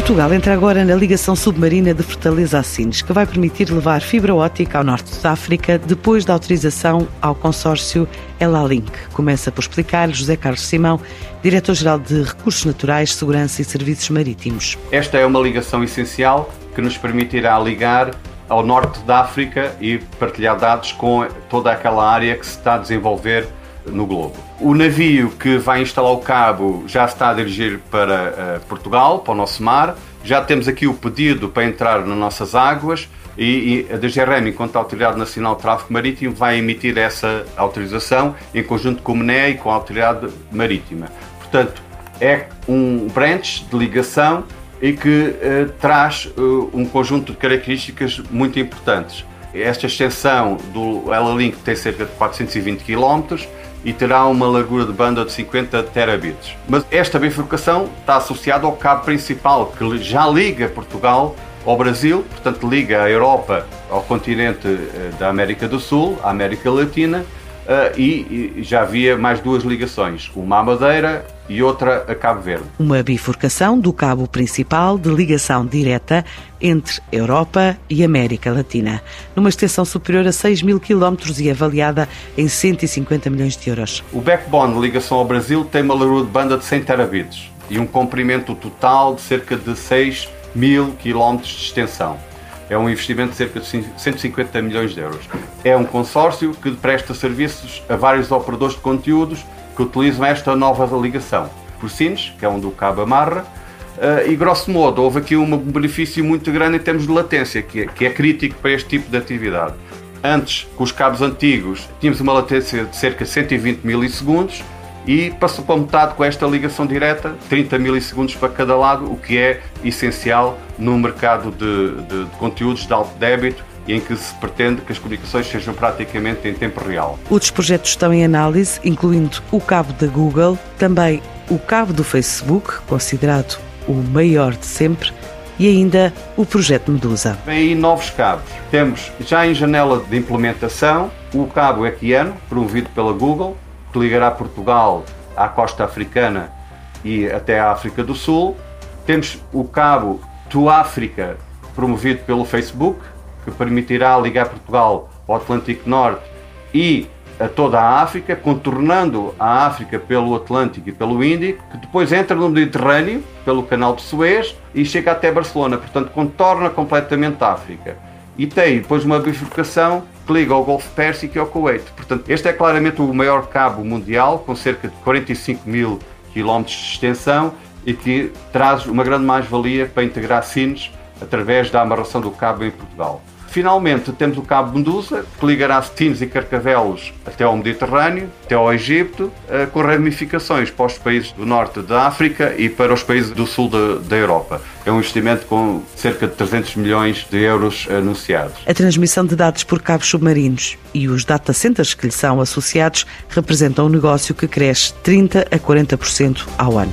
Portugal entra agora na ligação submarina de Fortaleza a Sines, que vai permitir levar fibra ótica ao norte da África depois da autorização ao consórcio Elalink. Começa por explicar José Carlos Simão, Diretor-Geral de Recursos Naturais, Segurança e Serviços Marítimos. Esta é uma ligação essencial que nos permitirá ligar ao norte da África e partilhar dados com toda aquela área que se está a desenvolver no globo. O navio que vai instalar o cabo já está a dirigir para uh, Portugal, para o nosso mar. Já temos aqui o pedido para entrar nas nossas águas e, e a DGRM, enquanto Autoridade Nacional de Tráfego Marítimo, vai emitir essa autorização em conjunto com o MNE e com a Autoridade Marítima. Portanto, é um branch de ligação e que uh, traz uh, um conjunto de características muito importantes. Esta extensão do Ela Link tem cerca de 420 km, e terá uma largura de banda de 50 terabits. Mas esta bifurcação está associada ao cabo principal que já liga Portugal ao Brasil, portanto liga a Europa ao continente eh, da América do Sul, à América Latina Uh, e, e, já havia mais duas ligações, uma à Madeira e outra a Cabo Verde. Uma bifurcação do cabo principal de ligação direta entre Europa e América Latina, numa extensão superior a 6 mil quilómetros e avaliada em 150 milhões de euros. O backbone de ligação ao Brasil tem uma largura de banda de 100 terabits e um comprimento total de cerca de 6 mil quilómetros de extensão é um investimento de cerca de 150 milhões de euros. É um consórcio que presta serviços a vários operadores de conteúdos que utilizam esta nova ligação. Por Sines, que é onde o cabo amarra, Uh, e grosso modo, houve aqui um benefício muito grande em termos de latência, que é, que é crítico para este tipo de atividade. Antes, com os cabos antigos, tínhamos uma latência de cerca de 120 milissegundos, e passou para metade com esta ligação direta, 30 milissegundos para cada lado, o que é essencial no mercado de, de, de conteúdos de alto débito e em que se pretende que as comunicações sejam praticamente em tempo real. Outros projetos estão em análise, incluindo o cabo da Google, também o cabo do Facebook, considerado o maior de sempre, e ainda o projeto Medusa. Vem aí novos cabos. Temos já em janela de implementação o cabo Equiano, promovido pela Google, que ligará Portugal à costa africana e até à África do Sul. Temos o cabo to África, promovido pelo Facebook, que permitirá ligar Portugal ao Atlântico Norte e a toda a África, contornando a África pelo Atlântico e pelo Índico, que depois entra no Mediterrâneo, pelo canal de Suez, e chega até Barcelona, portanto contorna completamente a África. E tem depois uma bifurcação que liga ao Golfo Pérsico ao Kuwait. Portanto, este é claramente o maior cabo mundial, com cerca de 45 mil quilómetros de extensão e que traz uma grande mais-valia para integrar Sines através da amarração do cabo em Portugal. Finalmente, temos o Cabo Medusa, que ligará Setinos e Carcavelos até ao Mediterrâneo, até ao Egito, eh, com ramificações para os países do norte da África e para os países do sul da Europa. É um investimento com cerca de 300 milhões de euros anunciados. A transmissão de dados por cabos submarinos e os data centers que lhe são associados representam um negócio que cresce 30 a 40% ao ano.